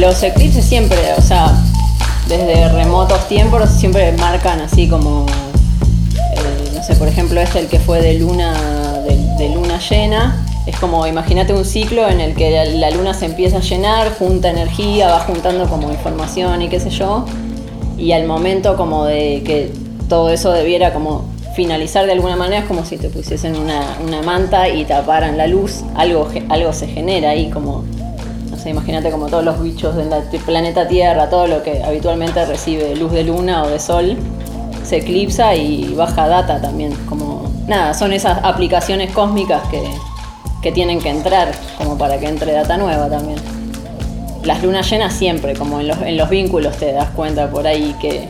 los eclipses siempre, o sea, desde remotos tiempos siempre marcan así como, eh, no sé, por ejemplo este el que fue de luna, de, luna llena, es como, imagínate un ciclo en el que la luna se empieza a llenar, junta energía, va juntando como información y qué sé yo, y al momento como de que todo eso debiera como finalizar de alguna manera es como si te pusiesen una, una manta y taparan la luz, algo, algo se genera ahí como imagínate como todos los bichos del planeta Tierra, todo lo que habitualmente recibe luz de luna o de sol, se eclipsa y baja data también. Como, nada, son esas aplicaciones cósmicas que, tienen que entrar, como para que entre data nueva también. Las lunas llenas siempre, como en los, en los vínculos te das cuenta por ahí que,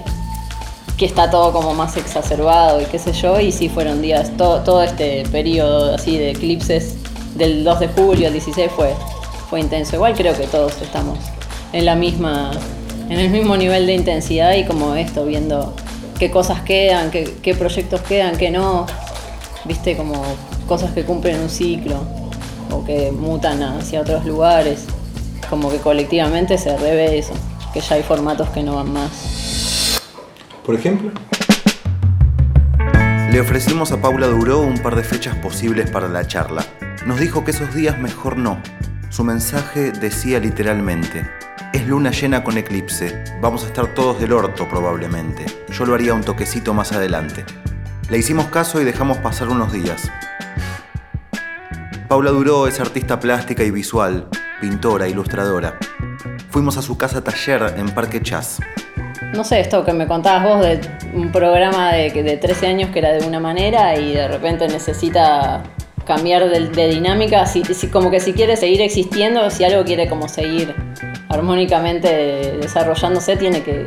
que está todo como más exacerbado y qué sé yo, y sí fueron días, todo, todo este periodo así de eclipses del 2 de julio al 16 fue fue intenso. Igual creo que todos estamos en la misma, en el mismo nivel de intensidad y como esto, viendo qué cosas quedan, qué, proyectos quedan, qué no. Viste, como cosas que cumplen un ciclo o que mutan hacia otros lugares. Como que colectivamente se revé eso, que ya hay formatos que no van más. Por ejemplo. Le ofrecimos a Paula Duró un par de fechas posibles para la charla. Nos dijo que esos días mejor no, su mensaje decía literalmente, es luna llena con eclipse, vamos a estar todos del orto probablemente, yo lo haría un toquecito más adelante. Le hicimos caso y dejamos pasar unos días. Paula Duró es artista plástica y visual, pintora, ilustradora. Fuimos a su casa taller en Parque Chas. No sé, esto que me contabas vos de un programa de, de 13 años que era de una manera y de repente necesita cambiar de, dinámica, si, como que si quiere seguir existiendo, si algo quiere como seguir armónicamente desarrollándose, tiene que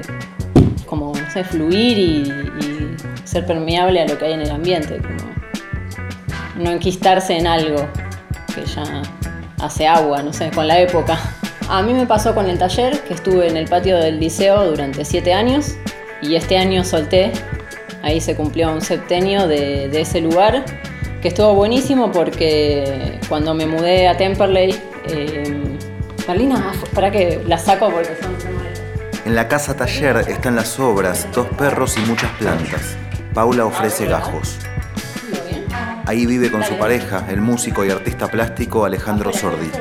como fluir y, ser permeable a lo que hay en el ambiente, no enquistarse en algo que ya hace agua, no sé, con la época. A mí me pasó con el taller, que estuve en el patio del liceo durante siete años y este año solté, ahí se cumplió un septenio de, de ese lugar que estuvo buenísimo porque cuando me mudé a Temperley, eh, Marlina, para que la saco porque son En la casa taller están las obras, dos perros y muchas plantas. Paula ofrece gajos. Ahí vive con su pareja, el músico y artista plástico Alejandro Sordi.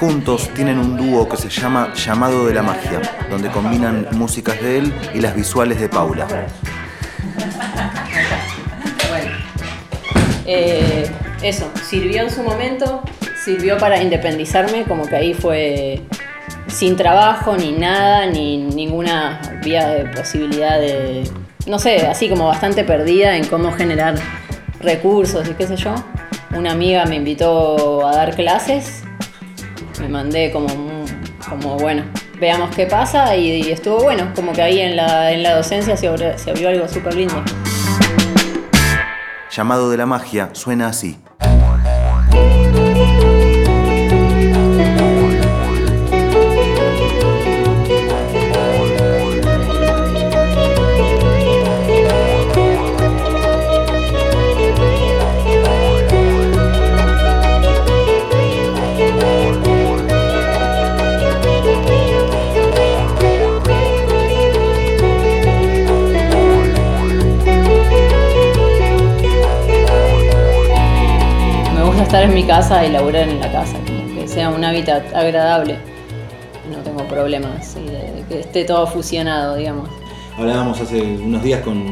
Juntos tienen un dúo que se llama Llamado de la Magia, donde combinan músicas de él y las visuales de Paula. Eh, eso, sirvió en su momento, sirvió para independizarme, como que ahí fue sin trabajo, ni nada, ni ninguna vía de posibilidad de, no sé, así como bastante perdida en cómo generar recursos y qué sé yo. Una amiga me invitó a dar clases, me mandé como, como bueno, veamos qué pasa y, estuvo bueno, como que ahí en la, en la docencia se se abrió algo súper lindo llamado de la magia, suena así. Estar en mi casa y laburar en la casa, como que sea un hábitat agradable. No tengo problemas de, que esté todo fusionado, digamos. Hablábamos hace unos días con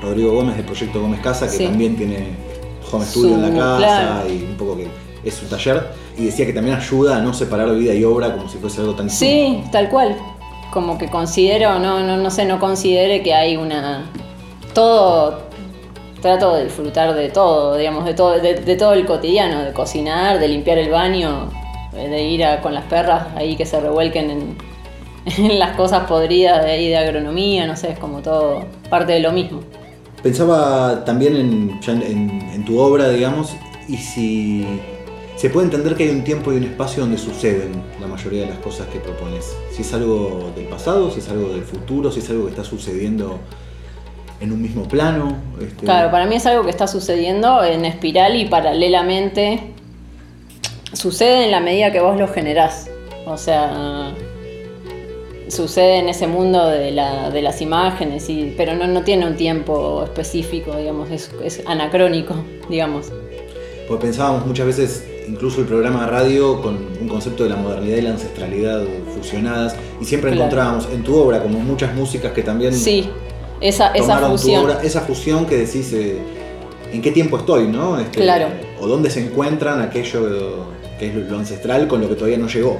Rodrigo Gómez del proyecto Gómez Casa, que también tiene home studio en la casa y un poco que es su taller, y decía que también ayuda a no separar vida y obra como si fuese algo tan Sí, tal cual. Como que considero, no, no, no sé, no considere que hay una. Todo, trato de disfrutar de todo, digamos, de todo, de, todo el cotidiano, de cocinar, de limpiar el baño, eh, de ir con las perras ahí que se revuelquen en, las cosas podridas de ahí de agronomía, no sé, es como todo parte de lo mismo. Pensaba también en, tu obra, digamos, y si se puede entender que hay un tiempo y un espacio donde suceden la mayoría de las cosas que propones. Si es algo del pasado, si es algo del futuro, si es algo que está sucediendo en un mismo plano. Este, claro, para mí es algo que está sucediendo en espiral y paralelamente sucede en la medida que vos lo generás. O sea, sucede en ese mundo de, la- de las imágenes, y, pero no, no tiene un tiempo específico, digamos, es, es anacrónico, digamos. Porque pensábamos muchas veces, incluso el programa de radio, con un concepto de la modernidad y la ancestralidad fusionadas, y siempre Claro. encontrábamos en tu obra como muchas músicas que también Sí, esa, esa fusión. obra, esa fusión que decís eh, en qué tiempo estoy, ¿no? Este, Claro. O dónde se encuentran aquello que es lo ancestral con lo que todavía no llegó.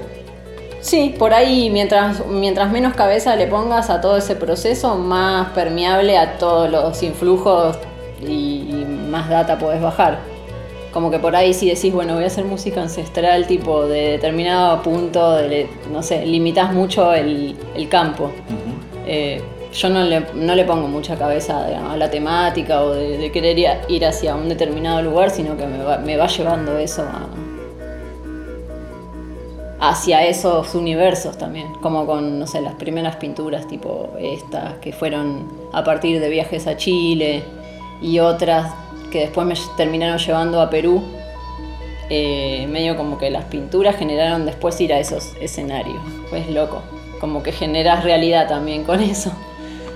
Sí, por ahí mientras, mientras menos cabeza le pongas a todo ese proceso, más permeable a todos los influjos y, y más data podés bajar. Como que por ahí si decís, bueno, voy a hacer música ancestral tipo de determinado punto, de, no sé, limitas mucho el, el campo. Eh, yo no le, no le pongo mucha cabeza a la temática o de, querer ir hacia un determinado lugar, sino que me va, me va llevando eso a- hacia esos universos también, como con, no sé, las primeras pinturas tipo estas, que fueron a partir de viajes a Chile y otras que después me terminaron llevando a Perú. Eh, medio como que las pinturas generaron después ir a esos escenarios. Pues loco, como que generas realidad también con eso.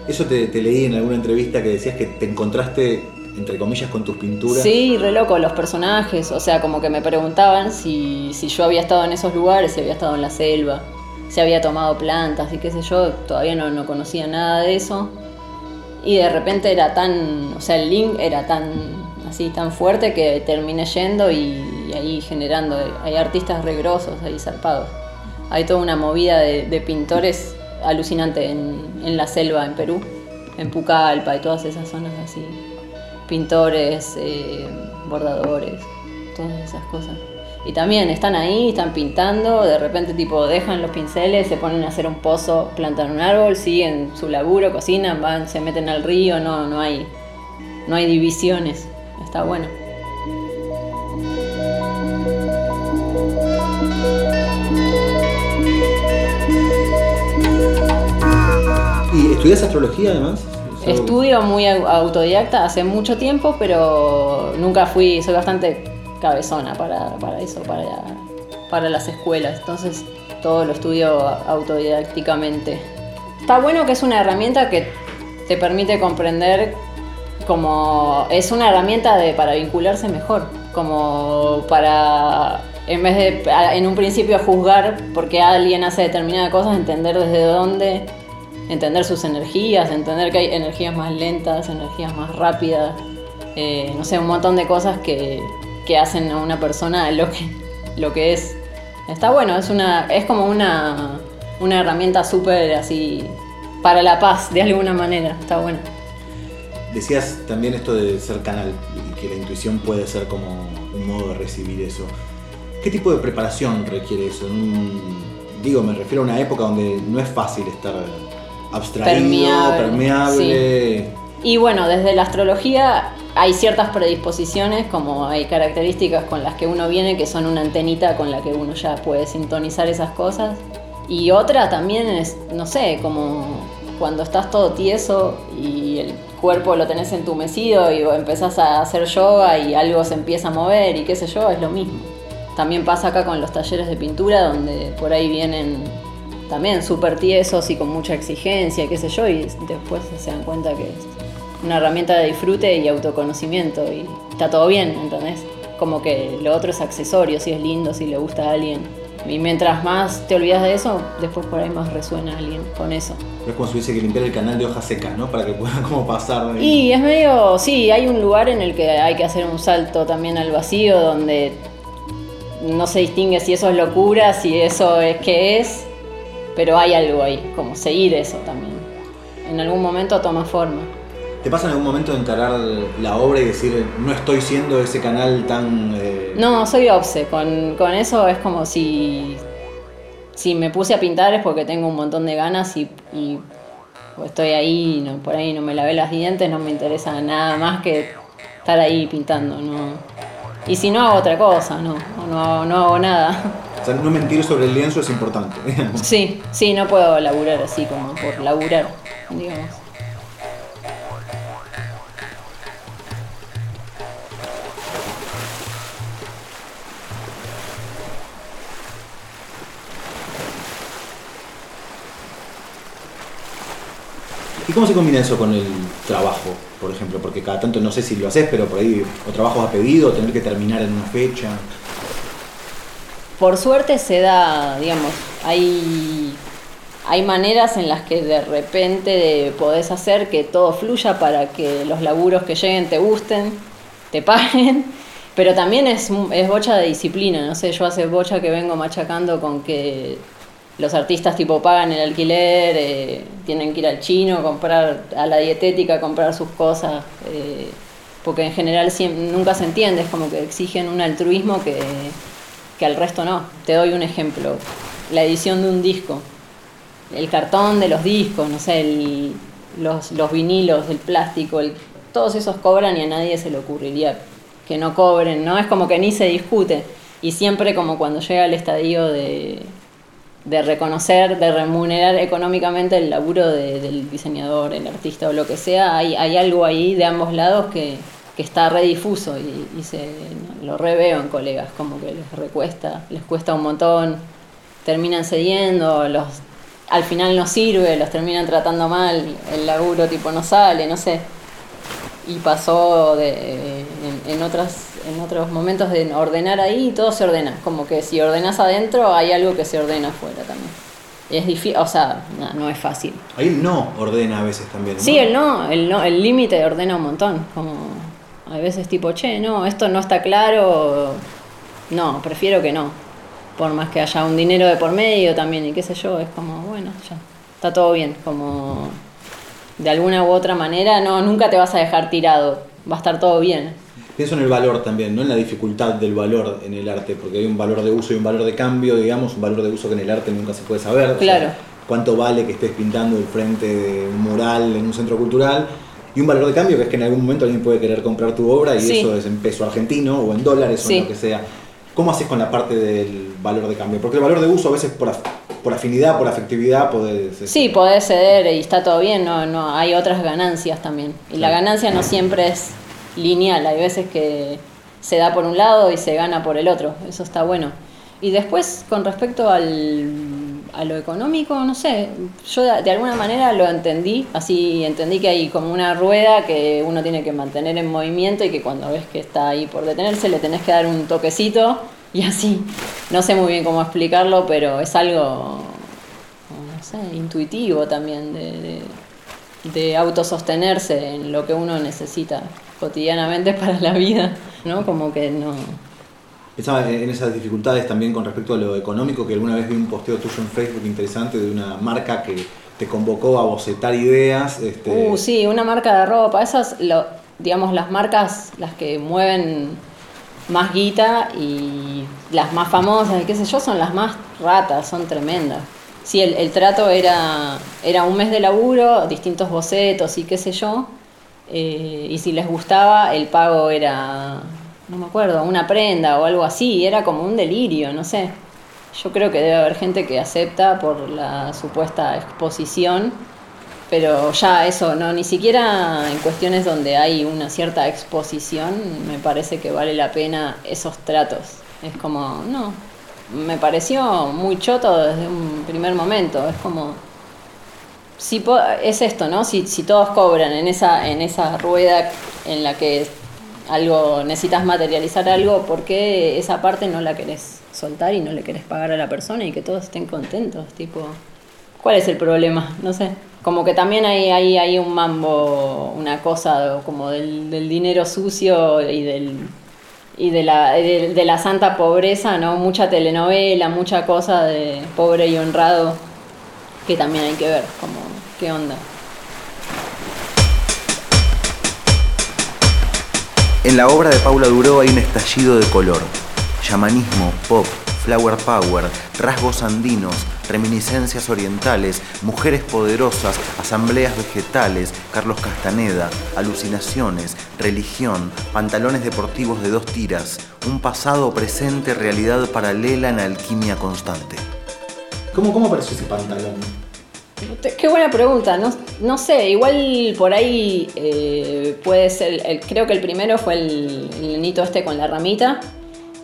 Eso te, leí en alguna entrevista que decías que te encontraste, entre comillas, con tus pinturas. Sí, re loco, los personajes, o sea, como que me preguntaban si, si yo había estado en esos lugares, si había estado en la selva, si había tomado plantas y qué sé yo, todavía no, no conocía nada de eso. Y de repente era tan, o sea, el link era tan así, tan fuerte que terminé yendo y, ahí generando, hay artistas re grosos ahí zarpados. Hay toda una movida de pintores alucinante en, en la selva, en Perú, en Pucallpa y todas esas zonas así pintores, eh, bordadores, todas esas cosas. Y también están ahí, están pintando, de repente tipo dejan los pinceles, se ponen a hacer un pozo, plantan un árbol, siguen su laburo, cocinan, van, se meten al río, no, no hay, no hay divisiones. Está bueno. ¿Y estudias astrología además? Estudio muy au- autodidacta hace mucho tiempo, pero nunca fui, soy bastante cabezona para, para eso, para, para las escuelas. Entonces todo lo estudio autodidácticamente. Está bueno que es una herramienta que te permite comprender como es una herramienta de, para vincularse mejor, como para, en vez de en un principio juzgar porque alguien hace determinadas cosas, entender desde dónde, entender sus energías, entender que hay energías más lentas, energías más rápidas, eh, no sé, un montón de cosas que, que hacen a una persona lo que, lo que es. Está bueno, es, una, es como una, una herramienta súper así para la paz, de alguna manera, está bueno. Decías también esto de ser canal y que la intuición puede ser como un modo de recibir eso. ¿Qué tipo de preparación requiere eso? Digo, me refiero a una época donde no es fácil estar abstraído, Permeable, permeable. Y bueno, desde la astrología hay ciertas predisposiciones, como hay características con las que uno viene que son una antenita con la que uno ya puede sintonizar esas cosas. Y otra también es, no sé, como cuando estás todo tieso y el cuerpo lo tenés entumecido y empezás a hacer yoga y algo se empieza a mover y qué sé yo, es lo mismo. También pasa acá con los talleres de pintura donde por ahí vienen también súper tiesos y con mucha exigencia, y qué sé yo, y después se dan cuenta que es una herramienta de disfrute y autoconocimiento y está todo bien, ¿entendés? Como que lo otro es accesorio, si es lindo, si le gusta a alguien. Y mientras más te olvidas de eso, después por ahí más resuena alguien con eso. Es como si hubiese que limpiar el canal de hojas secas, ¿no? Para que pueda como pasar. de- Y es medio, sí, hay un lugar en el que hay que hacer un salto también al vacío donde no se distingue si eso es locura, si eso es qué es, pero hay algo ahí, como seguir eso también. En algún momento toma forma. ¿Te pasa en algún momento de encarar la obra y decir, no estoy siendo ese canal tan... eh, No, soy obse, con, con eso es como si, si me puse a pintar es porque tengo un montón de ganas y, y estoy ahí, no, por ahí no me lavé las dientes, no me interesa nada más que estar ahí pintando, no. Y si no hago otra cosa, no, no, no hago nada. O sea, no mentir sobre el lienzo es importante. digamos. Sí, sí, no puedo laburar así como por laburar, digamos. ¿Y cómo se combina eso con el trabajo, por ejemplo? Porque cada tanto, no sé si lo haces, pero por ahí o trabajos a pedido, o tener que terminar en una fecha. Por suerte se da, digamos, hay, hay maneras en las que de repente podés hacer que todo fluya para que los laburos que lleguen te gusten, te paguen, pero también es, es bocha de disciplina, no sé, yo hace bocha que vengo machacando con que los artistas tipo pagan el alquiler, eh, tienen que ir al chino, comprar a la dietética, comprar sus cosas, eh, porque en general nunca se entiende, es como que exigen un altruismo que, que al resto no. Te doy un ejemplo, la edición de un disco, el cartón de los discos, no sé, los, los, vinilos, el plástico, todos esos cobran y a nadie se le ocurriría que no cobren, ¿no? Es como que ni se discute. Y siempre como cuando llega el estadio de de reconocer, de remunerar económicamente el laburo del diseñador, el artista o lo que sea, hay, hay algo ahí de ambos lados que, que está redifuso y, y se, lo reveo en colegas, como que les recuesta, les cuesta un montón, terminan cediendo, los, al final no sirve, los terminan tratando mal, el laburo tipo no sale, no sé. Y pasó de, en otras en otros momentos de ordenar ahí y todo se ordena. Como que si ordenas adentro hay algo que se ordena afuera también. Es difícil, o sea, no, es fácil. Ahí no ordena a veces también. Sí, el no, el no, el límite ordena un montón. Como a veces tipo, che, no, esto no está claro. No, prefiero que no. Por más que haya un dinero de por medio también y qué sé yo, es como, bueno, ya, está todo bien. Como de alguna u otra manera, no, nunca te vas a dejar tirado, va a estar todo bien. Pienso en el valor también, no en la dificultad del valor en el arte, porque hay un valor de uso y un valor de cambio, digamos, un valor de uso que en el arte nunca se puede saber. Claro. cuánto vale que estés pintando el frente de un mural en un centro cultural. Y un valor de cambio que es que en algún momento alguien puede querer comprar tu obra y eso es en peso argentino o en dólares o en lo que sea. ¿Cómo haces con la parte del valor de cambio? Porque el valor de uso a veces por, por afinidad, por afectividad, podés... Sí, este, podés ceder y está todo bien, no, no hay otras ganancias también. Y la ganancia no siempre es lineal, hay veces que se da por un lado y se gana por el otro, eso está bueno. Y después, con respecto al, a lo económico, no sé, yo de, alguna manera lo entendí, así entendí que hay como una rueda que uno tiene que mantener en movimiento y que cuando ves que está ahí por detenerse le tenés que dar un toquecito y así. No sé muy bien cómo explicarlo, pero es algo, no sé, intuitivo también de, de autosostenerse en lo que uno necesita cotidianamente para la vida, ¿no? Como que no... Pensaba en esas dificultades también con respecto a lo económico, que alguna vez vi un posteo tuyo en Facebook interesante de una marca que te convocó a bocetar ideas. Este... Uh, sí, una marca de ropa. Esas, lo, digamos, las marcas, las que mueven más guita y las más famosas, qué sé yo, son las más ratas, son tremendas. Sí, el, el trato era, era un mes de laburo, distintos bocetos y qué sé yo, eh, y si les gustaba, el pago era, no me acuerdo, una prenda o algo así, era como un delirio, no sé. Yo creo que debe haber gente que acepta por la supuesta exposición, pero ya eso, no, ni siquiera en cuestiones donde hay una cierta exposición, me parece que vale la pena esos tratos. Es como, no, me pareció muy choto desde un primer momento, es como si es esto, ¿no? Si, si todos cobran en esa, en esa rueda en la que algo necesitas materializar algo, ¿por qué esa parte no la querés soltar y no le querés pagar a la persona y que todos estén contentos? Tipo, ¿cuál es el problema? No sé. Como que también hay, hay, hay un mambo, una cosa como del, dinero sucio y del y de la, de la santa pobreza, ¿no? Mucha telenovela, mucha cosa de pobre y honrado que también hay que ver, como qué onda. En la obra de Paula Duró hay un estallido de color, chamanismo, pop, flower power, rasgos andinos, reminiscencias orientales, mujeres poderosas, asambleas vegetales, Carlos Castaneda, alucinaciones, religión, pantalones deportivos de dos tiras, un pasado presente, realidad paralela en alquimia constante. ¿Cómo, cómo apareció ese pantalón? Qué buena pregunta, no, no sé, igual por ahí eh, puede ser, creo que el primero fue el, el este con la ramita,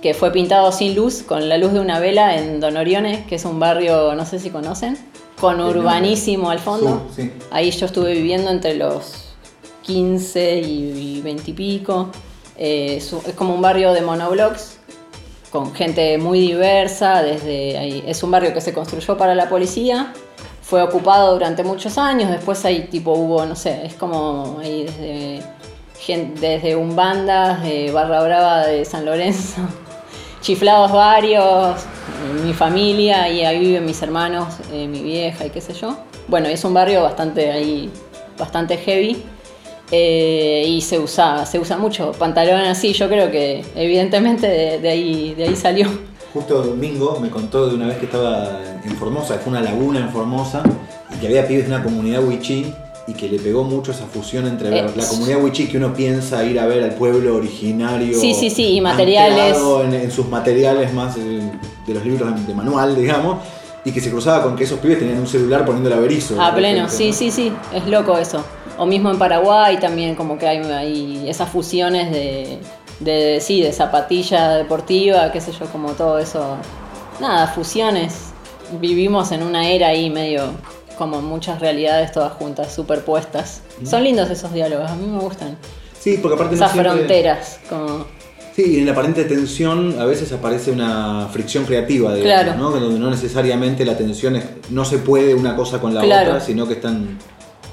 que fue pintado sin luz, con la luz de una vela en Don Orione, que es un barrio, no sé si conocen, con urbanísimo al fondo. Sí, sí. Ahí yo estuve viviendo entre los 15 y 20 y pico. Eh, es, es como un barrio de monoblocks con gente muy diversa. Desde ahí. Es un barrio que se construyó para la policía. Fue ocupado durante muchos años. Después ahí tipo hubo, no sé, es como ahí desde, gen- desde de Barra Brava de San Lorenzo. Chiflados varios, mi familia y ahí viven mis hermanos, eh, mi vieja y qué sé yo. Bueno, es un barrio bastante ahí, bastante heavy. Eh, y se usa, se usa mucho. Pantalón así, yo creo que evidentemente de, de ahí, de ahí salió. Justo Domingo me contó de una vez que estaba en Formosa, que fue una laguna en Formosa, y que había pibes de una comunidad wichí y que le pegó mucho esa fusión entre Eh, la comunidad wichí que uno piensa ir a ver al pueblo originario. Sí, sí, sí, y materiales. En, en sus materiales más eh, de los libros de, manual, digamos, y que se cruzaba con que esos pibes tenían un celular poniendo el averizo. A pleno, sí, sí, sí, es loco eso. O mismo en Paraguay también como que hay, hay esas fusiones de, de, sí, de zapatilla deportiva, qué sé yo, como todo eso. Nada, fusiones. Vivimos en una era ahí medio como muchas realidades todas juntas, superpuestas. Son lindos esos diálogos, a mí me gustan. Sí, porque aparte no Esas siempre- fronteras, como... Sí, y en la aparente tensión a veces aparece una fricción creativa, digamos, Claro. ¿no? Donde no necesariamente la tensión es, no se puede una cosa con la Claro. otra, sino que están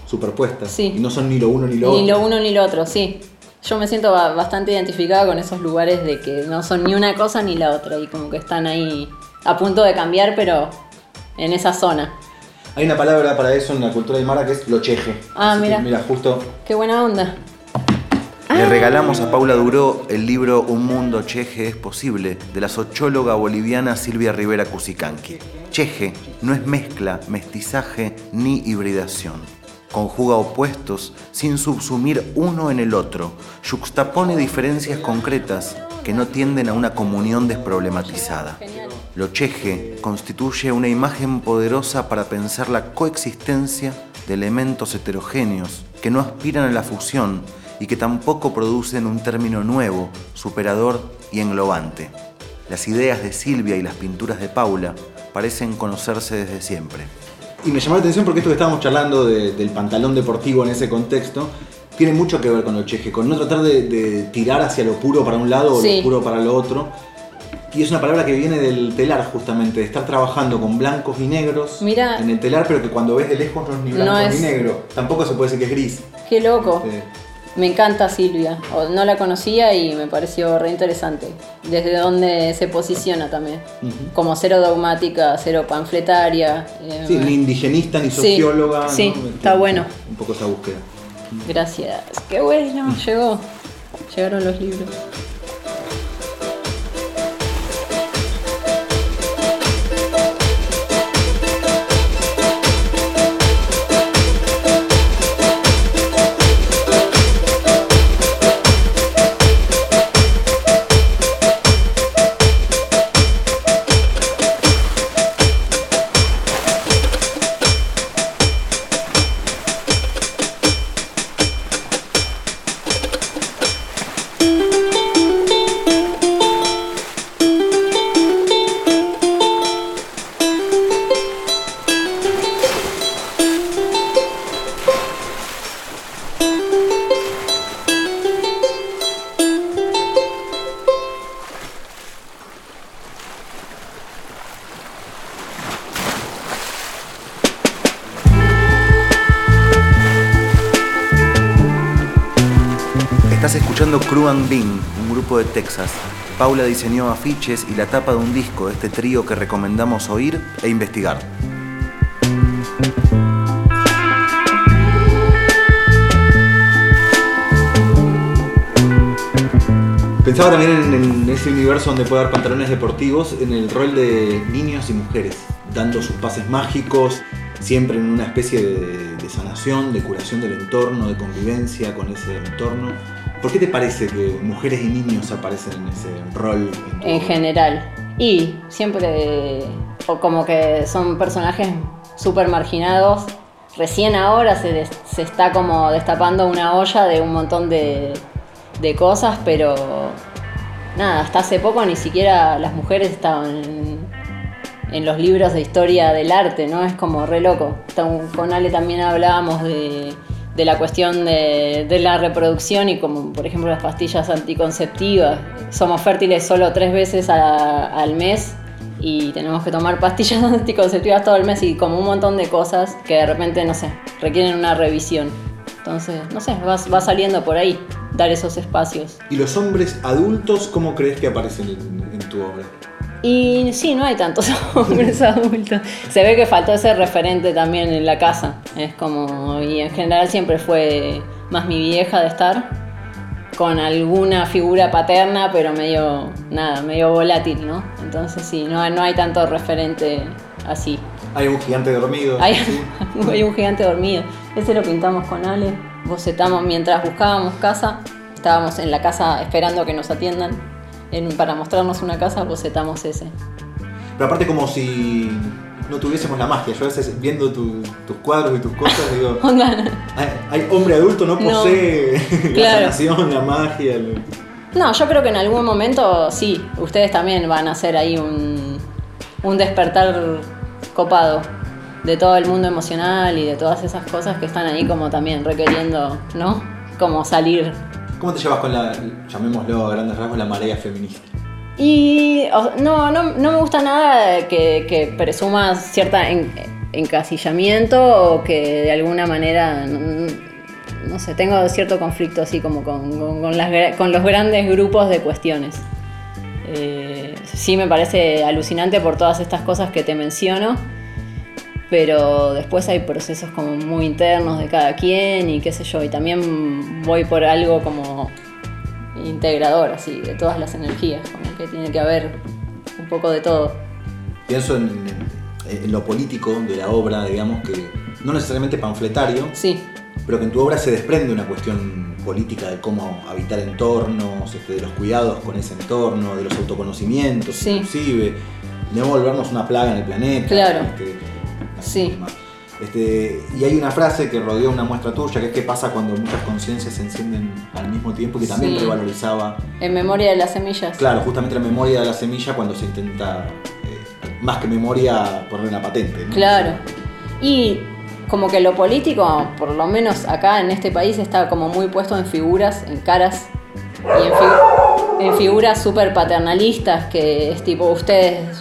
superpuestas. Sí. Y no son ni lo uno ni lo Ni otro. lo uno ni lo otro, sí. Yo me siento ba- bastante identificada con esos lugares de que no son ni una cosa ni la otra y como que están ahí a punto de cambiar, pero en esa zona. Hay una palabra para eso en la cultura del Mara que es locheje. Ah, mira. mira, justo Qué buena onda. Le regalamos a Paula Duró el libro Un mundo cheje es posible de la socióloga boliviana Silvia Rivera Cusicanqui. Cheje no es mezcla, mestizaje ni hibridación. Conjuga opuestos sin subsumir uno en el otro. Juxtapone diferencias concretas que no tienden a una comunión desproblematizada. Lo cheje constituye una imagen poderosa para pensar la coexistencia de elementos heterogéneos que no aspiran a la fusión y que tampoco producen un término nuevo, superador y englobante. Las ideas de Silvia y las pinturas de Paula parecen conocerse desde siempre. Y me llamó la atención porque esto que estábamos charlando de- del pantalón deportivo en ese contexto tiene mucho que ver con el cheje, con no tratar de, de tirar hacia lo puro para un lado o lo puro para lo otro. Y es una palabra que viene del telar justamente, de estar trabajando con blancos y negros Mira. en el telar, pero que cuando ves de lejos no es ni blanco No es- ni negro. Tampoco se puede decir que es gris. Qué loco. Eh, Me encanta Silvia. No la conocía y me pareció re interesante. Desde donde se posiciona también. Como cero dogmática, cero panfletaria. eh, sí, ni indigenista ni socióloga. sí, ¿no? está bueno. Un poco esa búsqueda. Gracias. Qué bueno, llegó. Llegaron los libros. Paula diseñó afiches y la tapa de un disco de este trío que recomendamos oír e investigar. Pensaba también en, ese universo donde puede haber pantalones deportivos, en el rol de niños y mujeres, dando sus pases mágicos, siempre en una especie de sanación, de curación del entorno, de convivencia con ese entorno. ¿Por qué te parece que mujeres y niños aparecen en ese rol? En obra? general. Y siempre. O como que son personajes súper marginados. Recién ahora se, des- se está como destapando una olla de un montón de, de cosas, pero nada, hasta hace poco ni siquiera las mujeres estaban en, en los libros de historia del arte, ¿no? Es como re loco. Con Ale también hablábamos de, de la cuestión de, la reproducción y como por ejemplo las pastillas anticonceptivas. Somos fértiles solo tres veces al mes y tenemos que tomar pastillas anticonceptivas todo el mes y como un montón de cosas que de repente, no sé, requieren una revisión. Entonces, no sé, va, va saliendo por ahí, dar esos espacios. ¿Y los hombres adultos cómo crees que aparecen en, en tu obra? Y sí, no hay tantos hombres adultos. Se ve que faltó ese referente también en la casa. Es como, y en general siempre fue más mi vieja de estar, con alguna figura paterna, pero medio, nada, medio volátil, ¿no? Entonces sí, no, no hay tanto referente así. Hay un gigante dormido. Hay, ¿sí? hay un gigante dormido. Ese lo pintamos con Ale. Bocetamos mientras buscábamos casa. Estábamos en la casa esperando que nos atiendan. En- para mostrarnos una casa, bocetamos ese. Pero aparte como si no tuviésemos la magia. Yo a veces viendo tu- tus cuadros y tus cosas digo, hay, hay hombre adulto no No. posee la sanación, la magia. el- No, yo creo que en algún momento sí, ustedes también van a hacer ahí un, un despertar copado de todo el mundo emocional y de todas esas cosas que están ahí como también requiriendo, ¿no? Como salir. ¿Cómo te llevas con la, llamémoslo a grandes rasgos, la marea feminista? Y no, no, no me gusta nada que, que presuma cierta en- encasillamiento o que de alguna manera, no, sé, tengo cierto conflicto así como con, con los grandes grupos de cuestiones. Eh, sí me parece alucinante por todas estas cosas que te menciono, pero después hay procesos como muy internos de cada quien y qué sé yo, y también voy por algo como integrador, así, de todas las energías, como que tiene que haber un poco de todo. Pienso en, en lo político de la obra, digamos, que no necesariamente panfletario, Sí, pero que en tu obra se desprende una cuestión política de cómo habitar entornos, este, de los cuidados con ese entorno, de los autoconocimientos, Sí. inclusive, de no volvernos una plaga en el planeta. Claro. este, Sí. Este, y hay una frase que rodeó una muestra tuya, que es qué pasa cuando muchas conciencias se encienden al mismo tiempo, que también Sí. revalorizaba, en memoria de las semillas. claro, justamente la memoria de la semilla cuando se intenta, eh, más que memoria, poner una patente. ¿no? Claro. Y como que lo político, por lo menos acá en este país, está como muy puesto en figuras, en caras y en, figu- en figuras súper paternalistas que es tipo, ustedes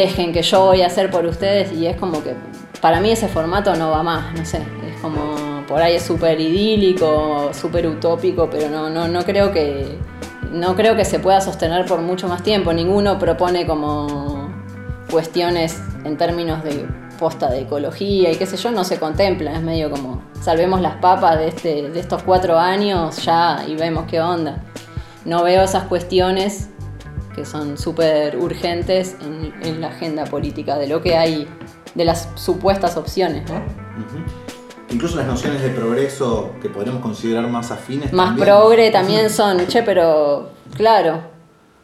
dejen que yo voy a hacer por ustedes y es como que para mí ese formato no va más, no sé, es como por ahí es súper idílico, súper utópico, pero no, no, no creo que no creo que se pueda sostener por mucho más tiempo. Ninguno propone como cuestiones en términos de posta de ecología y qué sé yo, no se contempla. Es medio como salvemos las papas de, este, de estos cuatro años ya y vemos qué onda. No veo esas cuestiones que son súper urgentes en, en la agenda política de lo que hay, de las supuestas opciones, ¿no? Incluso las nociones de progreso que podríamos considerar más afines. Más también. progre también son, che, pero claro,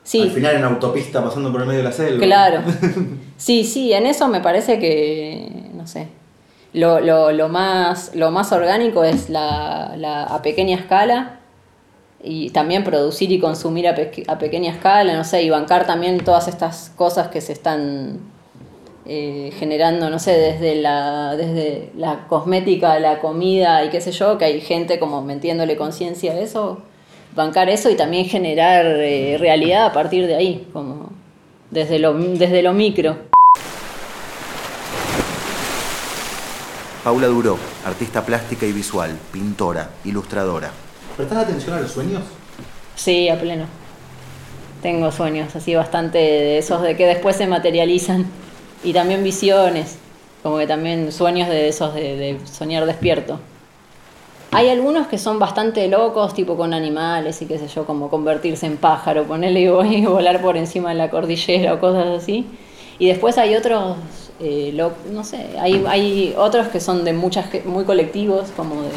sí. Al final en autopista pasando por el medio de la selva. Claro. Sí, sí, en eso me parece que, no sé, lo, lo- lo más, lo más orgánico es la, la- a pequeña escala y también producir y consumir a, peque- a pequeña escala, no sé, y bancar también todas estas cosas que se están eh, generando, no sé, desde la, desde la cosmética, la comida y qué sé yo, que hay gente como metiéndole conciencia a eso, bancar eso y también generar eh, realidad a partir de ahí, como desde lo, desde lo micro. Paula Duró, artista plástica y visual, pintora, ilustradora. ¿Prestás atención a los sueños? Sí, a pleno. Tengo sueños así bastante de esos de que después se materializan. Y también visiones, como que también sueños de esos de, de soñar despierto. Hay algunos que son bastante locos, tipo con animales y qué sé yo, como convertirse en pájaro, ponerle y volar por encima de la cordillera o cosas así. Y después hay otros, eh, lo- no sé, hay, hay otros que son de muchas, muy colectivos, como de,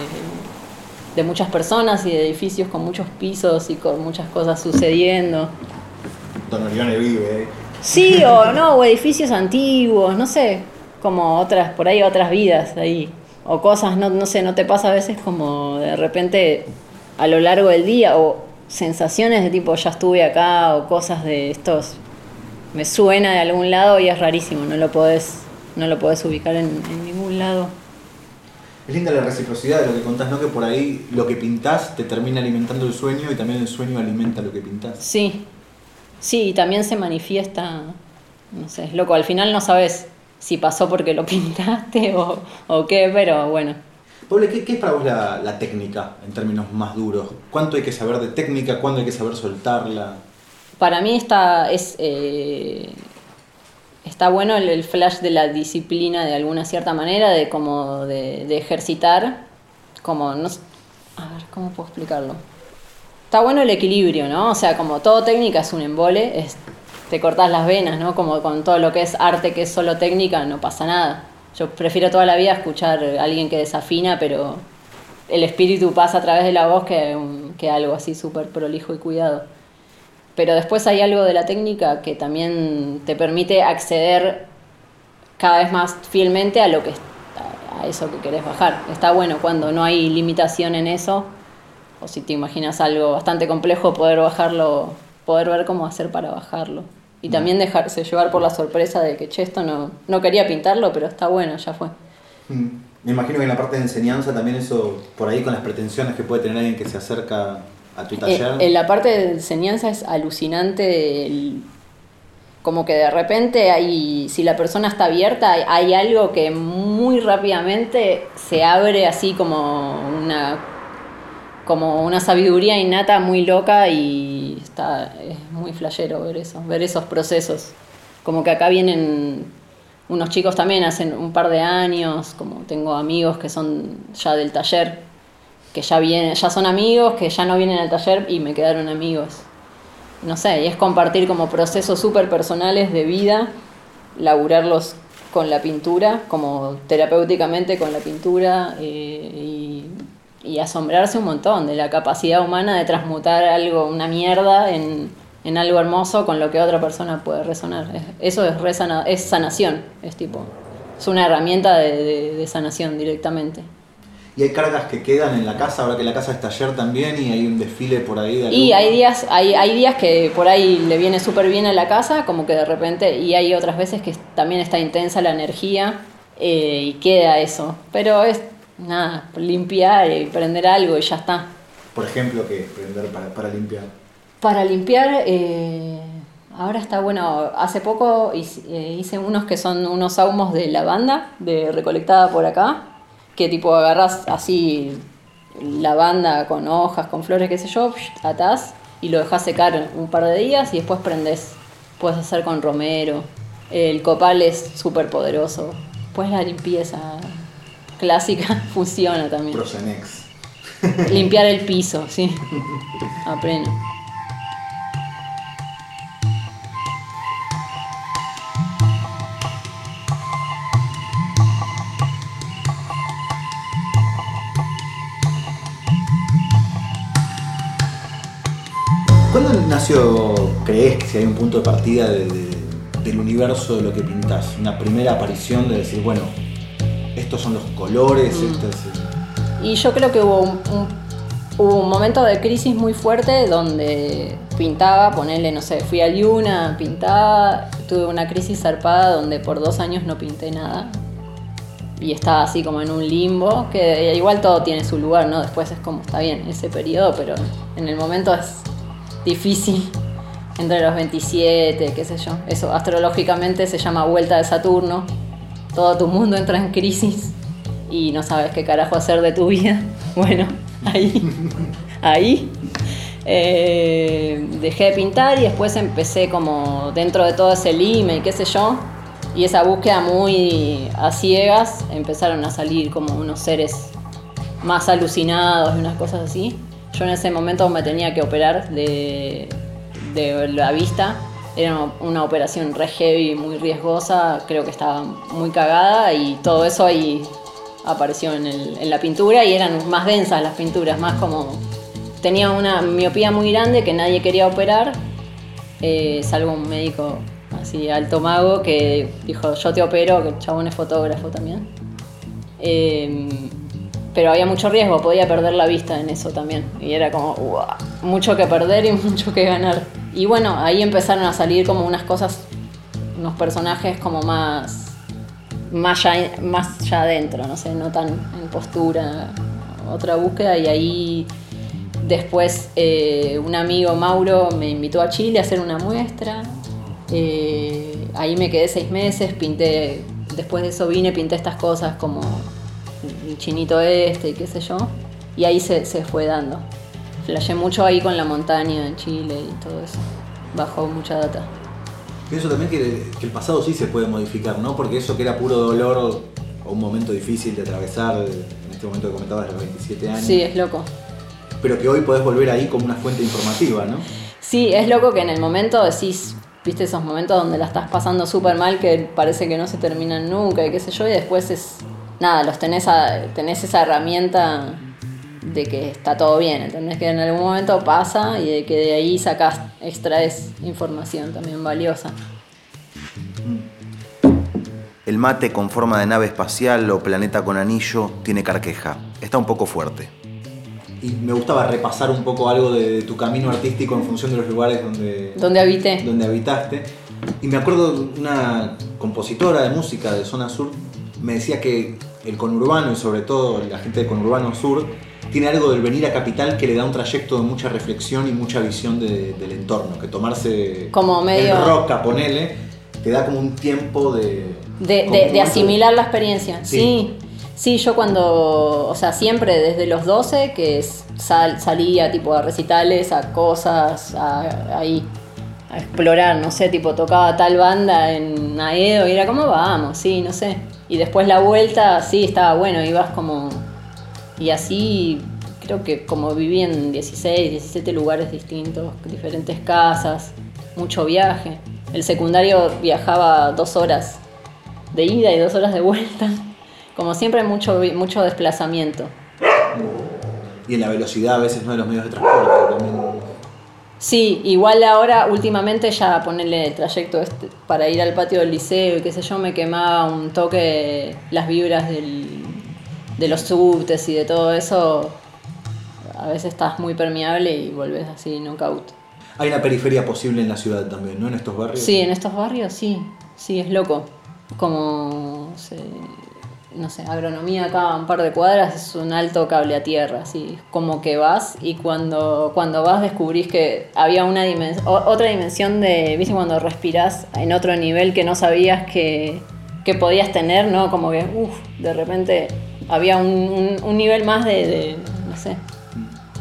de muchas personas y de edificios con muchos pisos y con muchas cosas sucediendo. Don Orione vive. ¿eh? Sí, o no, o edificios antiguos, no sé, como otras, por ahí otras vidas ahí. O cosas, no, no sé, no te pasa a veces como de repente a lo largo del día, o sensaciones de tipo ya estuve acá o cosas de estos me suena de algún lado y es rarísimo, no lo podés, no lo podés ubicar en, ningún lado. Es linda la reciprocidad de lo que contás, ¿no? Que por ahí lo que pintás te termina alimentando el sueño y también el sueño alimenta lo que pintás. Sí, sí, y también se manifiesta, no sé, es loco, al final no sabes si pasó porque lo pintaste o, o qué, pero bueno. Pobre, ¿qué, es para vos la, técnica en términos más duros? ¿Cuánto hay que saber de técnica? ¿Cuándo hay que saber soltarla? Para mí está, es, eh, está bueno el, flash de la disciplina de alguna cierta manera, de como de, ejercitar, como no a ver, ¿cómo puedo explicarlo? Está bueno el equilibrio, ¿no? O sea, como todo técnica es un embole, es, te cortas las venas, ¿no? Como con todo lo que es arte, que es solo técnica, no pasa nada. Yo prefiero toda la vida escuchar a alguien que desafina, pero el espíritu pasa a través de la voz que, que algo así súper prolijo y cuidado. Pero después hay algo de la técnica que también te permite acceder cada vez más fielmente a lo que a eso que querés bajar. Está bueno cuando no hay limitación en eso, o si te imaginas algo bastante complejo, poder bajarlo, poder ver cómo hacer para bajarlo. Y también dejarse llevar por la sorpresa de que, che, esto no, no quería pintarlo, pero está bueno, ya fue. Mm. Me imagino que en la parte de enseñanza también eso, por ahí con las pretensiones que puede tener alguien que se acerca a tu eh, taller. en la parte de enseñanza es alucinante, como que de repente hay, si la persona está abierta, hay algo que muy rápidamente se abre así como una como una sabiduría innata muy loca y está es muy flashero ver eso, ver esos procesos. Como que acá vienen unos chicos también hacen un par de años, como tengo amigos que son ya del taller, que ya vienen, ya son amigos, que ya no vienen al taller y me quedaron amigos. No sé, y es compartir como procesos súper personales de vida, laburarlos con la pintura, como terapéuticamente con la pintura eh, y asombrarse un montón de la capacidad humana de transmutar algo, una mierda, en, algo hermoso con lo que otra persona puede resonar. Eso es, es sanación, es tipo, es una herramienta de, sanación directamente. Y hay cargas que quedan en la casa, ahora que la casa es taller también y hay un desfile por ahí. De y hay días, hay, hay días que por ahí le viene súper bien a la casa, como que de repente, y hay otras veces que también está intensa la energía eh, y queda eso. Pero es nada, limpiar y prender algo y ya está. Por ejemplo, ¿qué prender para, limpiar? Para limpiar, eh, ahora está bueno, hace poco eh, hice, unos que son unos ahumos de lavanda, de recolectada por acá, que tipo agarras así lavanda con hojas, con flores, qué sé yo, atás y lo dejas secar un par de días y después prendes. Puedes hacer con romero. El copal es súper poderoso. Pues la limpieza, clásica funciona también. Prosenex. Limpiar el piso, sí. A pleno. ¿Cuándo nació, crees que si hay un punto de partida del universo de lo que pintas? Una primera aparición de decir, bueno, estos son los colores. Mm. Y yo creo que hubo un, un, momento de crisis muy fuerte donde pintaba, ponerle, no sé, fui a Luna, pintaba, tuve una crisis zarpada donde por dos años no pinté nada. Y estaba así como en un limbo, que igual todo tiene su lugar, ¿no? Después es como, está bien, ese periodo, pero en el momento es difícil entre los 27, qué sé yo. Eso astrológicamente se llama vuelta de Saturno, todo tu mundo entra en crisis y no sabes qué carajo hacer de tu vida. Bueno, ahí, ahí eh, dejé de pintar y después empecé como dentro de todo ese lime y qué sé yo. Y esa búsqueda muy a ciegas empezaron a salir como unos seres más alucinados y unas cosas así. Yo en ese momento me tenía que operar de, de la vista era una operación re heavy, muy riesgosa, creo que estaba muy cagada y todo eso ahí apareció en, la pintura y eran más densas las pinturas, más como... Tenía una miopía muy grande que nadie quería operar, eh, salvo un médico así alto mago que dijo yo te opero, que el chabón es fotógrafo también. Eh, pero había mucho riesgo, podía perder la vista en eso también. Y era como, mucho que perder y mucho que ganar. Y bueno, ahí empezaron a salir como unas cosas, unos personajes como más, más ya, más adentro, no sé, no tan en postura, otra búsqueda. Y ahí después eh, un amigo, Mauro, me invitó a Chile a hacer una muestra. Eh, ahí me quedé seis meses, pinté, después de eso vine, pinté estas cosas como el chinito este y qué sé yo. Y ahí se, se fue dando. Flashé mucho ahí con la montaña en Chile y todo eso. Bajó mucha data. Pienso también que, que el pasado sí se puede modificar, ¿no? Porque eso que era puro dolor o un momento difícil de atravesar, en este momento que comentabas de los 27 años, Sí, es loco. pero que hoy podés volver ahí como una fuente informativa, ¿no? Sí, es loco que en el momento decís, viste esos momentos donde la estás pasando súper mal que parece que no se terminan nunca y qué sé yo, y después es, nada, los tenés, a- tenés esa herramienta de que está todo bien, ¿entendés? Que en algún momento pasa y de que de ahí sacás, extraes información también valiosa. El mate con forma de nave espacial o planeta con anillo tiene carqueja. Está un poco fuerte. Y me gustaba repasar un poco algo de, de tu camino artístico en función de los lugares donde, Donde habité. donde habitaste. Y me acuerdo de una compositora de música de Zona Sur, me decía que el conurbano y sobre todo la gente de conurbano sur tiene algo del venir a capital que le da un trayecto de mucha reflexión y mucha visión de- del entorno, que tomarse Como medio- el roca, ponele, te da como un tiempo de... De, asimilar la experiencia, Sí. sí. sí. yo cuando, o sea, siempre desde los 12 que sal- salía tipo a recitales, a cosas, a, ahí, a explorar, no sé, tipo tocaba tal banda en Aedo y era como vamos, sí, no sé. Y después la vuelta, sí, estaba bueno, ibas como... Y así creo que como viví en 16, 17 lugares distintos, diferentes casas, mucho viaje. El secundario viajaba dos horas de ida y dos horas de vuelta. Como siempre, mucho, mucho desplazamiento. Y en la velocidad a veces no de los medios de transporte. Sí, igual ahora últimamente ya ponerle el trayecto este para ir al patio del liceo y qué sé yo, me quemaba un toque las vibras del- de los subtes y de todo eso. A veces estás muy permeable y volvés así knockout. Hay una periferia posible en la ciudad también, ¿no? En estos barrios. Sí, en estos barrios sí, sí, es loco. Como, se- no sé, agronomía acá a un par de cuadras es un alto cable a tierra, así como que vas y cuando, cuando vas descubrís que había una dimensión, otra dimensión de, viste, cuando respirás en otro nivel que no sabías que, que podías tener, ¿no? Como que, uff, de repente había un, un- un nivel más de, de, no sé,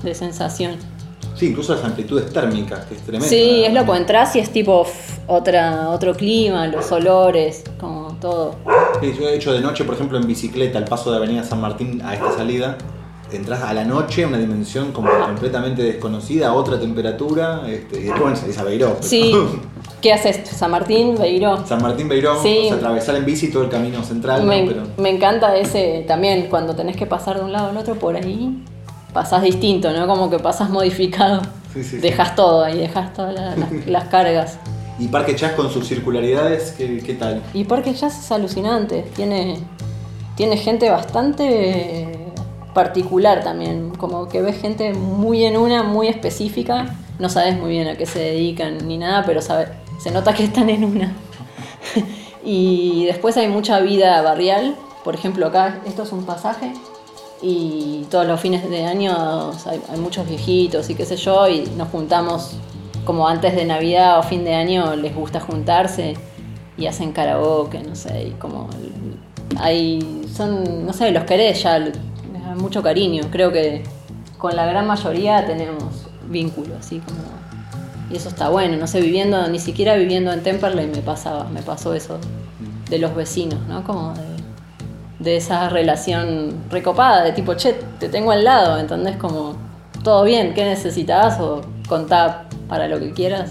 de sensación. Sí, incluso las amplitudes térmicas, que es tremendo. Sí, es loco, entras y es tipo otra, otro clima, los olores, como todo. Sí, yo he hecho de noche, por ejemplo, en bicicleta, al paso de Avenida San Martín a esta salida. Entras a la noche, una dimensión como completamente desconocida, otra temperatura, este, y después salís a Beiró. pero- Sí, ¿qué haces? San Martín, Beiró. San Martín Beiró, Sí. o sea, atravesar en bici todo el camino central, ¿no? Me, Pero me encanta ese también, cuando tenés que pasar de un lado al otro por ahí, pasás distinto, ¿no? Como que pasás modificado. Sí, sí, dejas todo ahí, dejas todas la- las, las cargas. Y Parque Chas con sus circularidades, ¿qué, tal? Y Parque Jazz es alucinante, tiene, tiene gente bastante particular también, como que ves gente muy en una, muy específica, no sabes muy bien a qué se dedican ni nada, pero se nota que están en una. y después hay mucha vida barrial, por ejemplo acá esto es un pasaje y todos los fines de año hay, hay muchos viejitos y qué sé yo, y nos juntamos como antes de Navidad o fin de año les gusta juntarse y hacen karaoke, no sé, y como hay, son, no sé, los querés ya, les mucho cariño, creo que con la gran mayoría tenemos vínculo, así como, y eso está bueno, no sé, viviendo, ni siquiera viviendo en Temperley me pasaba, me pasó eso de los vecinos, ¿no? Como de, de esa relación recopada, de tipo, che, te tengo al lado, ¿entendés? Como, todo bien, ¿qué necesitas? O contá para lo que quieras,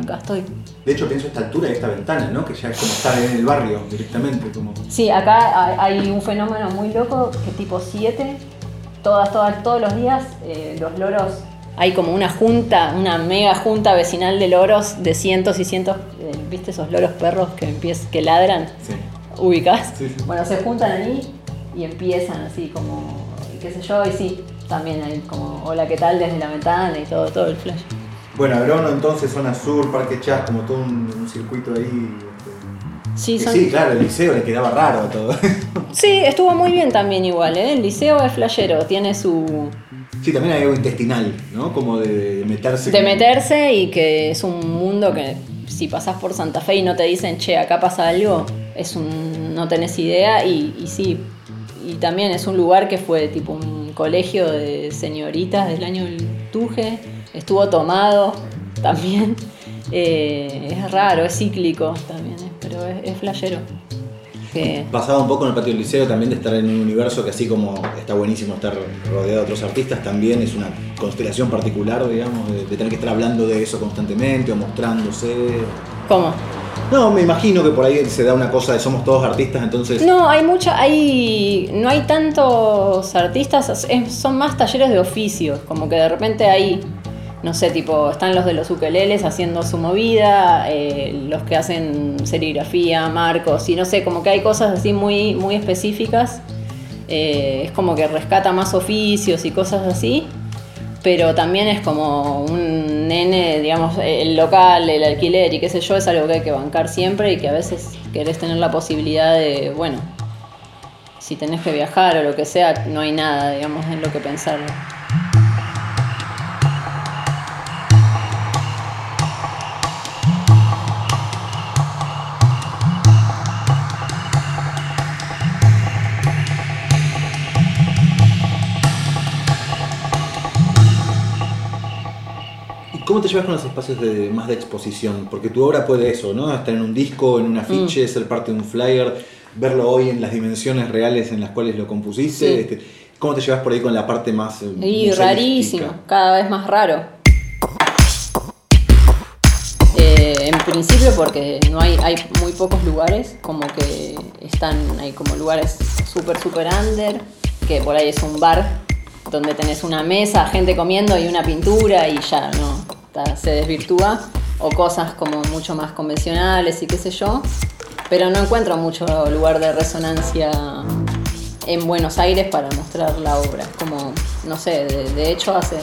acá estoy. De hecho, pienso esta altura de esta ventana, ¿no? Que ya es como estar en el barrio directamente. Como... Sí, acá hay hay un fenómeno muy loco que tipo 7, todas, todas, todos los días eh, los loros, hay como una junta, una mega junta vecinal de loros de cientos y cientos, eh, ¿viste esos loros perros que, empiez- que ladran? Sí. ubicás. Sí, sí. Bueno, se juntan ahí y empiezan así como. qué sé yo, y sí, también hay como hola, ¿qué tal? desde la ventana y todo, todo el flash. Bueno, Agrono entonces, zona sur, Parque Chas, como todo un, un circuito ahí. Sí, son- sí, claro, el liceo le quedaba raro todo. Sí, estuvo muy bien también igual, ¿eh? El liceo es flashero, tiene su... sí, también hay algo intestinal, ¿no? Como de, meterse. de meterse y que es un mundo que si pasás por Santa Fe y no te dicen, che, acá pasa algo, es un no tenés idea y, y sí, y también es un lugar que fue tipo un colegio de señoritas del año del Tuje, estuvo tomado también, Eh, es raro, es cíclico también, eh, pero es, es flashero. Que- Pasaba un poco en el patio del liceo también de estar en un universo que así como está buenísimo estar rodeado de otros artistas, también es una constelación particular, digamos, de, de tener que estar hablando de eso constantemente o mostrándose. ¿Cómo? No, me imagino que por ahí se da una cosa de somos todos artistas, entonces... No, hay mucha, hay, no hay tantos artistas, son más talleres de oficios, como que de repente hay, no sé, tipo, están los de los ukeleles haciendo su movida, eh, los que hacen serigrafía, marcos, y no sé, como que hay cosas así muy, muy específicas, eh, es como que rescata más oficios y cosas así, pero también es como un nene, digamos, el local, el alquiler y qué sé yo, es algo que hay que bancar siempre y que a veces querés tener la posibilidad de, bueno, si tenés que viajar o lo que sea, no hay nada, digamos, en lo que pensar. Cómo te llevas con los espacios de, más de exposición? Porque tu obra puede eso, ¿no? Estar en un disco, en un afiche, ser parte de un flyer, verlo hoy en las dimensiones reales en las cuales lo compusiste. Sí. este, ¿Cómo te llevas por ahí con la parte más... eh, Y rarísimo, cada vez más raro. Eh, en principio porque no hay, hay muy pocos lugares, como que están, hay como lugares súper, súper under, que por ahí es un bar donde tenés una mesa, gente comiendo y una pintura y ya, ¿no? Se desvirtúa. O cosas como mucho más convencionales y qué sé yo. Pero no encuentro mucho lugar de resonancia en Buenos Aires para mostrar la obra. Como, no sé, de, hecho hace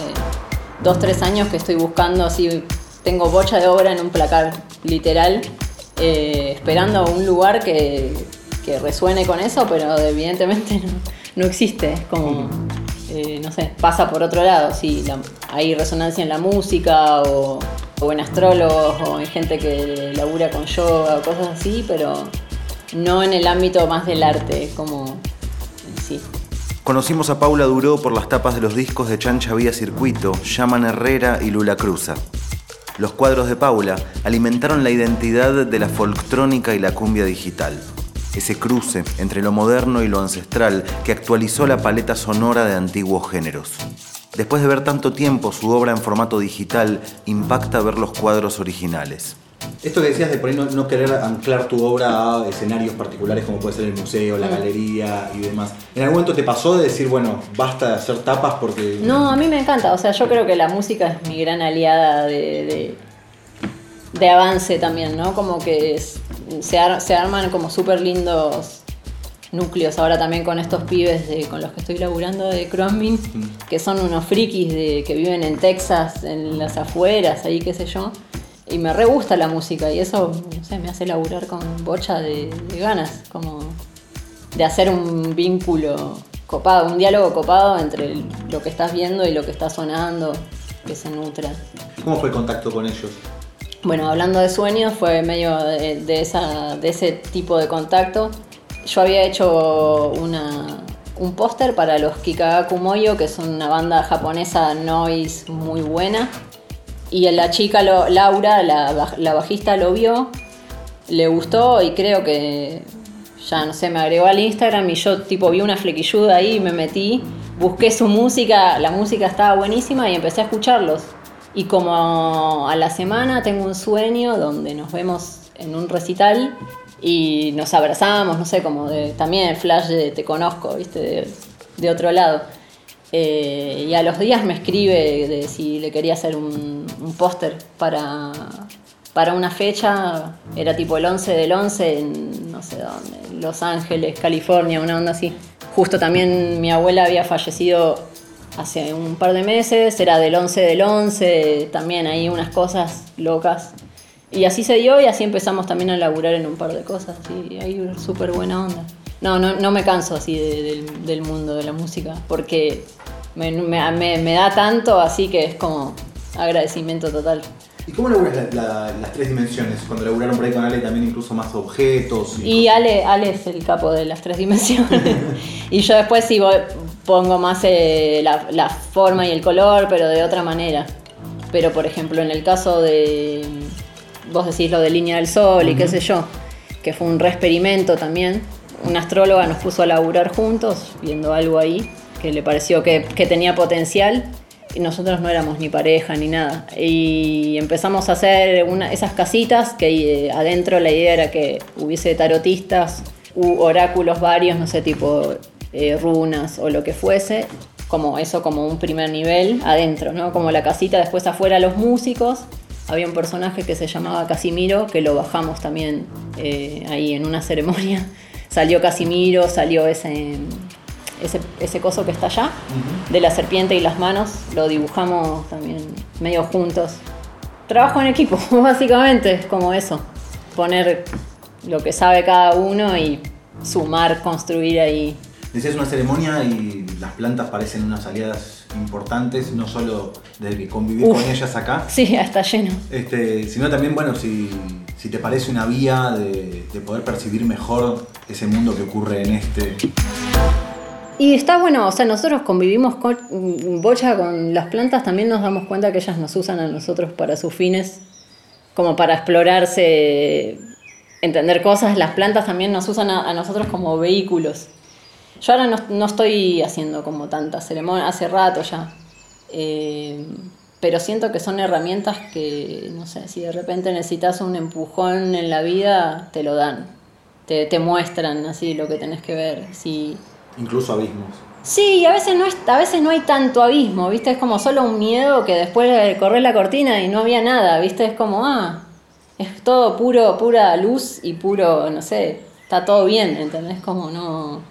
dos, tres años que estoy buscando así, tengo bocha de obra en un placar literal, eh, esperando un lugar que, que resuene con eso, pero evidentemente no, no existe. Como, eh, no sé, pasa por otro lado. Sí, la- hay resonancia en la música o, en astrólogos o en gente que labura con yoga o cosas así, pero no en el ámbito más del arte, como sí. Conocimos a Paula Duró por las tapas de los discos de Chancha Vía Circuito, Llaman Herrera y Lula Cruza. Los cuadros de Paula alimentaron la identidad de la folktrónica y la cumbia digital. Ese cruce entre lo moderno y lo ancestral que actualizó la paleta sonora de antiguos géneros. Después de ver tanto tiempo su obra en formato digital, impacta ver los cuadros originales. Esto que decías de por ahí no, no querer anclar tu obra a escenarios particulares como puede ser el museo, la galería y demás. ¿En algún momento te pasó de decir, bueno, basta de hacer tapas porque... No, a mí me encanta. O sea, yo creo que la música es mi gran aliada de, de, de avance también, ¿no? Como que es- se, ar- se arman como súper lindos núcleos ahora también con estos pibes de- con los que estoy laburando de Crombin, que son unos frikis de, que viven en Texas, en las afueras, ahí qué sé yo. Y me re gusta la música y eso, no sé, me hace laburar con bocha de, de ganas, como de hacer un vínculo copado, un diálogo copado entre lo que estás viendo y lo que está sonando, que se nutra. ¿Cómo fue el contacto con ellos? Bueno, hablando de sueños, fue medio de, de esa, de ese tipo de contacto. Yo había hecho una, un póster para los Kikagaku Moyo, que son una banda japonesa noise muy buena. Y la chica, lo- Laura, la, la bajista, lo vio, le gustó y creo que ya no sé, me agregó al Instagram y yo tipo vi una flequilluda ahí, me metí, busqué su música, la música estaba buenísima y empecé a escucharlos. Y como a la semana tengo un sueño donde nos vemos en un recital y nos abrazamos, no sé, como también el flash de te conozco, viste, de, de otro lado. Eh, y a los días me escribe de si le quería hacer un, un póster para, para una fecha, era tipo el 11 del 11 en no sé dónde, Los Ángeles, California, una onda así. Justo también mi abuela había fallecido hace un par de meses, era del 11 del 11, también hay unas cosas locas. Y así se dio y así empezamos también a laburar en un par de cosas, y hay súper buena onda. No, no, no me canso así del, del mundo de la música, porque me, me, me, da tanto, así que es como agradecimiento total. ¿Y cómo laburas las tres dimensiones? Cuando laburaron por ahí con Ale también incluso más objetos. Y, Ale, Ale es el capo de las tres dimensiones. y yo después sí pongo más eh, la, la, forma y el color, pero de otra manera. Pero por ejemplo, en el caso de, vos decís lo de línea del sol y qué sé yo, que fue un re experimento también. Una astróloga nos puso a laburar juntos, viendo algo ahí que le pareció que, que tenía potencial y nosotros no éramos ni pareja ni nada. Y empezamos a hacer una, esas casitas que eh, adentro la idea era que hubiese tarotistas u oráculos varios, no sé, tipo eh, runas o lo que fuese, como eso como un primer nivel adentro, ¿no? Como la casita, después afuera los músicos. Había un personaje que se llamaba Casimiro, que lo bajamos también eh, ahí en una ceremonia. Salió Casimiro, salió ese, ese, ese coso que está allá, de la serpiente y las manos, lo dibujamos también medio juntos. Trabajo en equipo, básicamente, es como eso, poner lo que sabe cada uno y sumar, construir ahí Decías una ceremonia y las plantas parecen unas aliadas importantes, no solo desde que convivís con ellas acá. Sí, está lleno. Este, sino también, bueno, si, si te parece una vía de, de, poder percibir mejor ese mundo que ocurre en este. Y está bueno, o sea, nosotros convivimos con bocha con las plantas, también nos damos cuenta que ellas nos usan a nosotros para sus fines, como para explorarse, entender cosas. Las plantas también nos usan a, a nosotros como vehículos. Yo ahora no, no, estoy haciendo como tanta ceremonia, hace rato ya. Eh, pero siento que son herramientas que, no sé, si de repente necesitas un empujón en la vida, te lo dan. Te, te muestran así lo que tenés que ver. Si... Incluso abismos. Sí, a veces, no es, a veces no hay tanto abismo, ¿viste? Es como solo un miedo que después correr la cortina y no había nada, ¿viste? Es como, ah, es todo puro, pura luz y puro, no sé, está todo bien, ¿entendés? Como no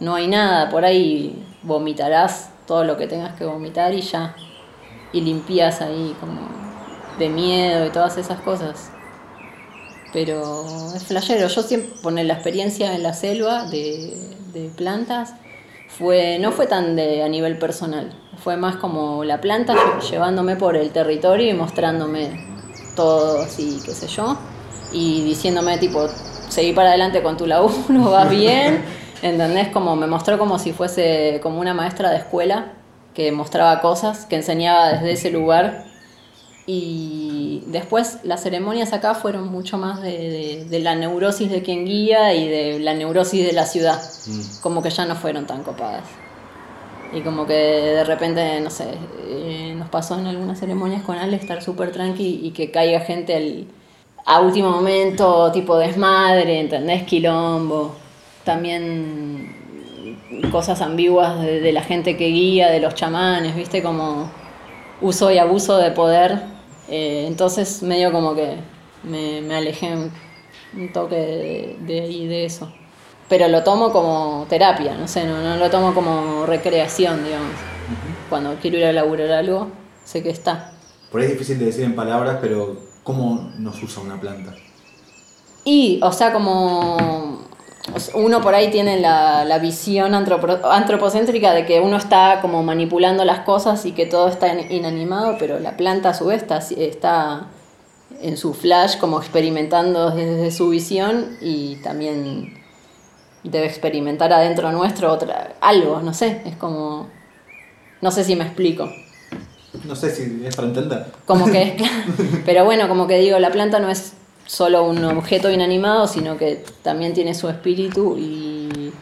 no hay nada, por ahí vomitarás todo lo que tengas que vomitar y ya. Y limpias ahí como de miedo y todas esas cosas. Pero es flashero. Yo siempre poner la experiencia en la selva de, de, plantas fue no fue tan de a nivel personal. Fue más como la planta llevándome por el territorio y mostrándome todo así, qué sé yo. Y diciéndome tipo, seguí para adelante con tu laburo, vas bien. ¿Entendés? Como me mostró como si fuese como una maestra de escuela que mostraba cosas, que enseñaba desde ese lugar. Y después las ceremonias acá fueron mucho más de, de, de la neurosis de quien guía y de la neurosis de la ciudad. Mm. Como que ya no fueron tan copadas. Y como que de repente, no sé, eh, nos pasó en algunas ceremonias con Ale estar súper tranqui y que caiga gente al, a último momento, tipo desmadre, ¿entendés? Quilombo también cosas ambiguas de, de, la gente que guía, de los chamanes, ¿viste? Como uso y abuso de poder. Eh, entonces medio como que me, me alejé un, un toque de, de, ahí, de eso. Pero lo tomo como terapia, no sé, no, no lo tomo como recreación, digamos. Uh -huh. Cuando quiero ir a laburar algo, sé que está. Por ahí es difícil de decir en palabras, pero ¿cómo nos usa una planta? Y, o sea, como uno por ahí tiene la, la visión antropo, antropocéntrica de que uno está como manipulando las cosas y que todo está inanimado, pero la planta a su vez está, está en su flash como experimentando desde su visión y también debe experimentar adentro nuestro otra, algo, no sé, es como... No sé si me explico. No sé si es para entender. Como que es, pero bueno, como que digo, la planta no es solo un objeto inanimado, sino que también tiene su espíritu y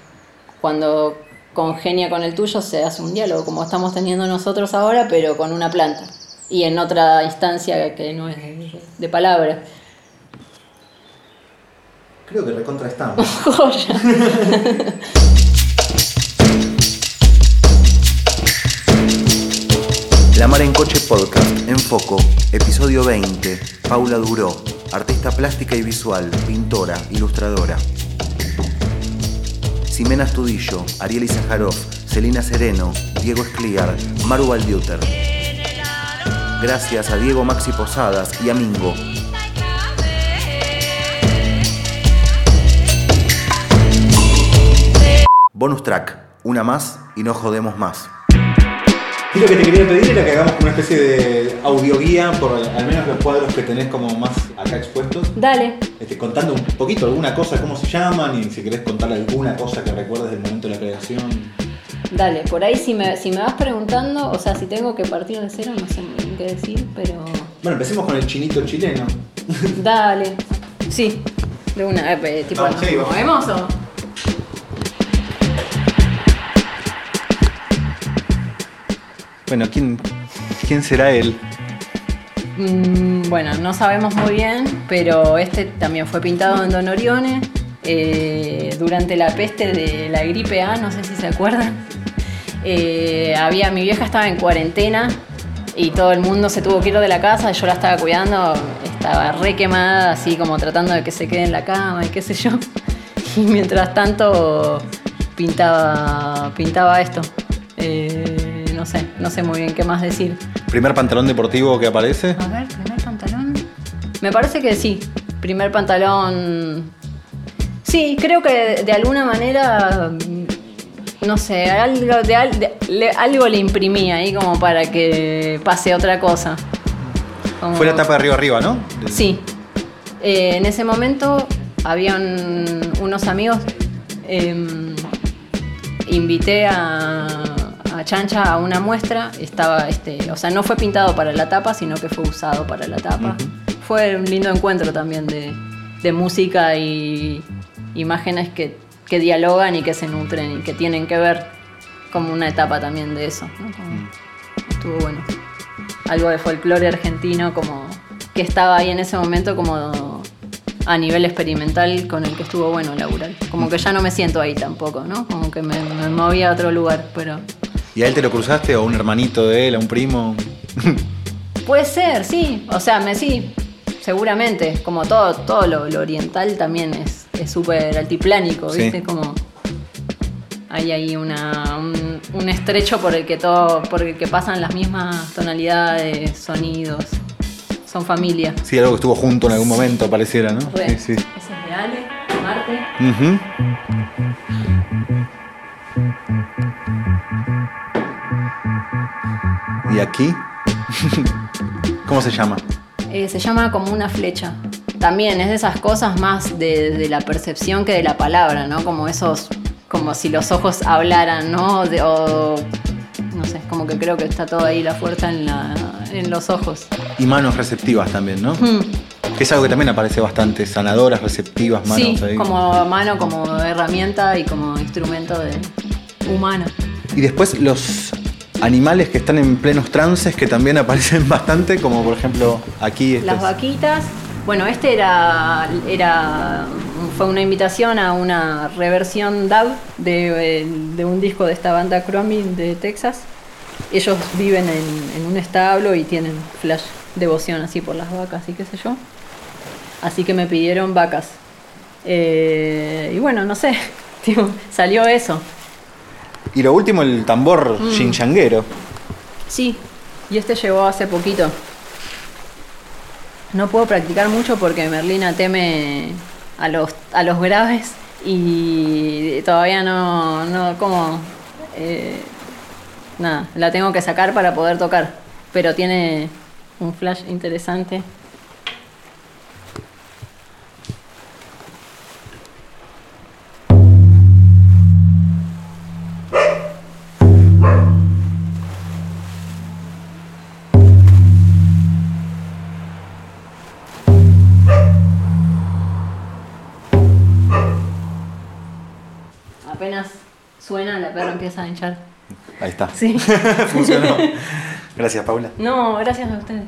cuando congenia con el tuyo se hace un diálogo, como estamos teniendo nosotros ahora, pero con una planta y en otra instancia que no es de, de palabras. Creo que recontra estamos. La Mar en Coche Podcast, en Foco, episodio 20, Paula Duró, artista plástica y visual, pintora, ilustradora. Ximena Astudillo, Ariel Izajarov, Celina Sereno, Diego Escliar, Maru Valdiuter. Gracias a Diego Maxi Posadas y a Mingo. Bonus track, una más y no jodemos más. Y lo que te quería pedir era que hagamos una especie de audioguía por al menos los cuadros que tenés como más acá expuestos. Dale. Este, contando un poquito alguna cosa, cómo se llaman y si querés contar alguna cosa que recuerdes del momento de la creación. Dale, por ahí si me, si me vas preguntando, o sea, si tengo que partir de cero, no sé muy bien qué decir, pero... Bueno, empecemos con el chinito chileno. Dale. Sí, de una, eh, tipo, sí, ¿nos vamos. movemos o...? Bueno, ¿quién, quién será él? Mm, bueno, no sabemos muy bien, pero este también fue pintado en Don Orione eh, durante la peste de la gripe A, no sé si se acuerdan. Eh, había, mi vieja estaba en cuarentena y todo el mundo se tuvo que ir de la casa, yo la estaba cuidando, estaba re quemada, así como tratando de que se quede en la cama y qué sé yo. Y mientras tanto pintaba, pintaba esto. Eh, no sé, no sé muy bien qué más decir. ¿Primer pantalón deportivo que aparece? A ver, primer pantalón. Me parece que sí. Primer pantalón. Sí, creo que de, alguna manera. No sé, algo, de, al- de- le, algo le imprimí ahí como para que pase otra cosa. Como- Fue la tapa de arriba arriba, ¿no? Sí. Eh, en ese momento habían unos amigos. em, invité a, a Chancha a una muestra. Estaba, este, o sea, no fue pintado para la tapa, sino que fue usado para la tapa. Fue un lindo encuentro también de, de música y imágenes que, que dialogan y que se nutren y que tienen que ver como una etapa también de eso. ¿no? Como- Estuvo bueno algo de folclore argentino como que estaba ahí en ese momento como a nivel experimental con el que estuvo bueno laburar. Como que ya no me siento ahí tampoco, ¿no? Como que me, me moví a otro lugar, pero ¿Y a él te lo cruzaste o a un hermanito de él, a un primo? puede ser, sí. O sea, me sí, seguramente. Como todo, todo lo, lo oriental también es es súper altiplánico, Sí. ¿viste? Como hay ahí una, un, un estrecho por el que todo, por el que pasan las mismas tonalidades, sonidos. Son familia. Sí, algo que estuvo junto en algún momento, pareciera, ¿no? Sí, sí. Ese es de Ale, Marte. Ujú. ¿Y aquí? ¿Cómo se llama? Eh, se llama como una flecha. También es de esas cosas más de, de la percepción que de la palabra, ¿no? Como esos, como si los ojos hablaran, ¿no? De- o, no sé, como que creo que está todo ahí la fuerza en, la- en los ojos. Y manos receptivas también, ¿no? Que es algo que también aparece bastante, sanadoras, receptivas, manos Sí, ahí. como mano, como herramienta y como instrumento de humano. Y después los animales que están en plenos trances que también aparecen bastante, como por ejemplo aquí. este Las es- vaquitas. Bueno, este era, era fue una invitación a una reversión DAW de, de un disco de esta banda Chromie de Texas. Ellos viven en, en un establo y tienen flash devoción así por las vacas y qué sé yo. Así que me pidieron vacas. Eh, y bueno, no sé, tipo, salió eso. Y lo último, el tambor Mm. chinchanguero. Sí, y este llegó hace poquito. No puedo practicar mucho porque Merlina teme a los, a los graves y todavía no, no como... eh, nada, la tengo que sacar para poder tocar. Pero tiene un flash interesante. Suena, la perra empieza a hinchar. Ahí está. Sí. Funcionó. Gracias, Paula. No, gracias a ustedes.